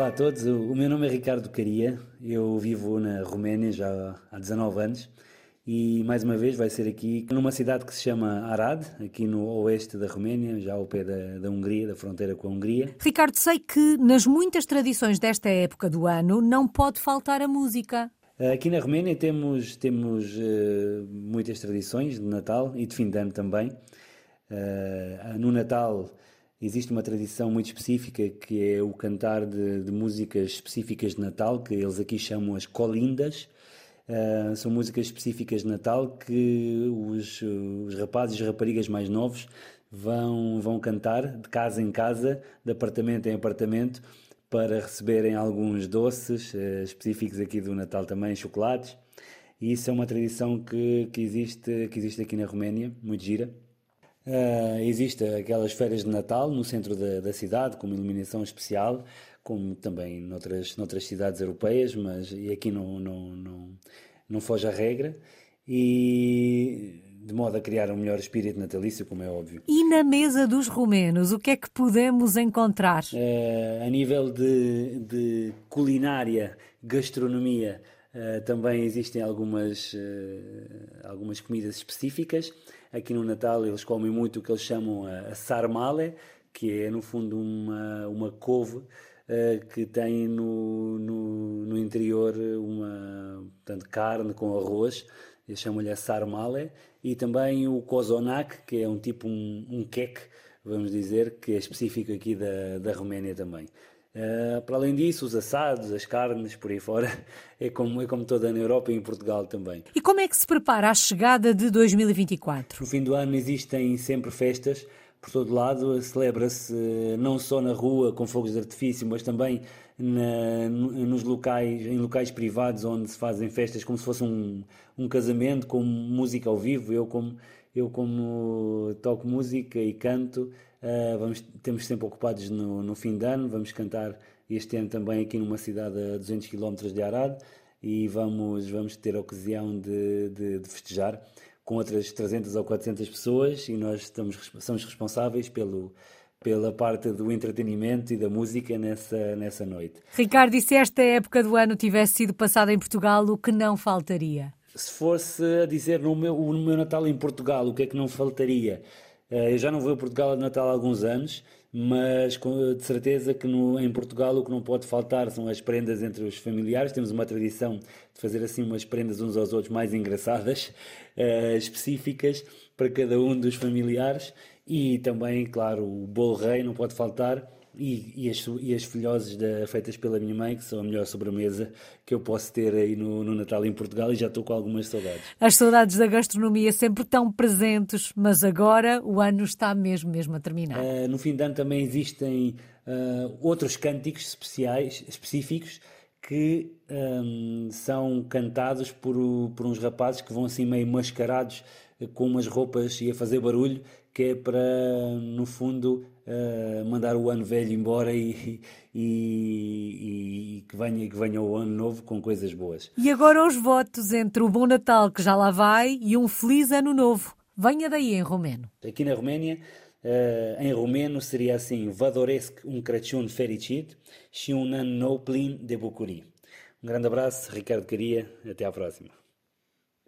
Olá a todos, o meu nome é Ricardo Caria, eu vivo na Roménia já há 19 anos e mais uma vez vai ser aqui numa cidade que se chama Arad, aqui no oeste da Roménia, já ao pé da, da Hungria, da fronteira com a Hungria. Ricardo, sei que nas muitas tradições desta época do ano não pode faltar a música. Aqui na Roménia temos, temos uh, muitas tradições de Natal e de fim de ano também. Uh, no Natal existe uma tradição muito específica que é o cantar de, de músicas específicas de Natal, que eles aqui chamam as colindas. Uh, são músicas específicas de Natal que os, os rapazes e raparigas mais novos vão, vão cantar de casa em casa, de apartamento em apartamento, para receberem alguns doces uh, específicos aqui do Natal também, chocolates. E isso é uma tradição que, que, existe, que existe aqui na Roménia, muito gira. Uh, existe aquelas férias de Natal no centro da, da, cidade, com uma iluminação especial, como também noutras, noutras cidades europeias, mas e aqui não, não, não, não foge a regra. E de modo a criar um melhor espírito natalício, como é óbvio. E na mesa dos romenos, o que é que podemos encontrar? Uh, a nível de, de culinária, gastronomia, uh, também existem algumas, uh, algumas comidas específicas. Aqui no Natal eles comem muito o que eles chamam a, sarmale, que é no fundo uma, uma couve uh, que tem no, no, no, interior uma portanto, carne com arroz, eles chamam-lhe a sarmale, e também o kozonak, que é um tipo um, um vamos dizer, que é específico aqui da, da Roménia também. Uh, para além disso, os assados, as carnes, por aí fora, é como, é como toda na Europa e em Portugal também. E como é que se prepara a chegada de 2024? No fim do ano existem sempre festas por todo lado, celebra-se eh, não só na rua com fogos de artifício, mas também na, nos locais, em locais privados onde se fazem festas como se fosse um, um casamento com música ao vivo. Eu como eu como toco música e canto, uh, vamos, temos sempre ocupados no, no, fim de ano, vamos cantar este ano também aqui numa cidade a 200 km de Arad e vamos, vamos ter a ocasião de, de, de, festejar com outras 300 ou 400 pessoas e nós estamos, somos responsáveis pelo, pela parte do entretenimento e da música nessa, nessa noite. Ricardo, e se esta época do ano tivesse sido passada em Portugal, o que não faltaria? se fosse a dizer no meu, no meu Natal em Portugal, o que é que não faltaria? Eh, eu já não vou a Portugal de Natal há alguns anos, mas de certeza que no, em Portugal o que não pode faltar são as prendas entre os familiares. Temos uma tradição fazer assim umas prendas uns aos outros mais engraçadas, uh, específicas para cada um dos familiares. E também, claro, o bolo rei não pode faltar e, e, as, e as filhoses da, feitas pela minha mãe, que são a melhor sobremesa que eu posso ter aí no, no Natal em Portugal e já estou com algumas saudades. As saudades da gastronomia sempre tão presentes, mas agora o ano está mesmo, mesmo a terminar. Uh, no fim de ano também existem uh, outros cânticos especiais, específicos que um, são cantados por, por uns rapazes que vão assim meio mascarados com umas roupas e a fazer barulho, que é para, no fundo, uh, mandar o ano velho embora e, e, e, que, venha, que venha o ano novo com coisas boas. E agora os votos entre o Bom Natal, que já lá vai, e um Feliz Ano Novo. Venha daí em romeno. Aqui na Roménia, uh, em romeno seria assim: Vadoresc un Crăciun fericit și un an nou plin de bucurii. Um grande abraço, Ricardo Caria, até à próxima.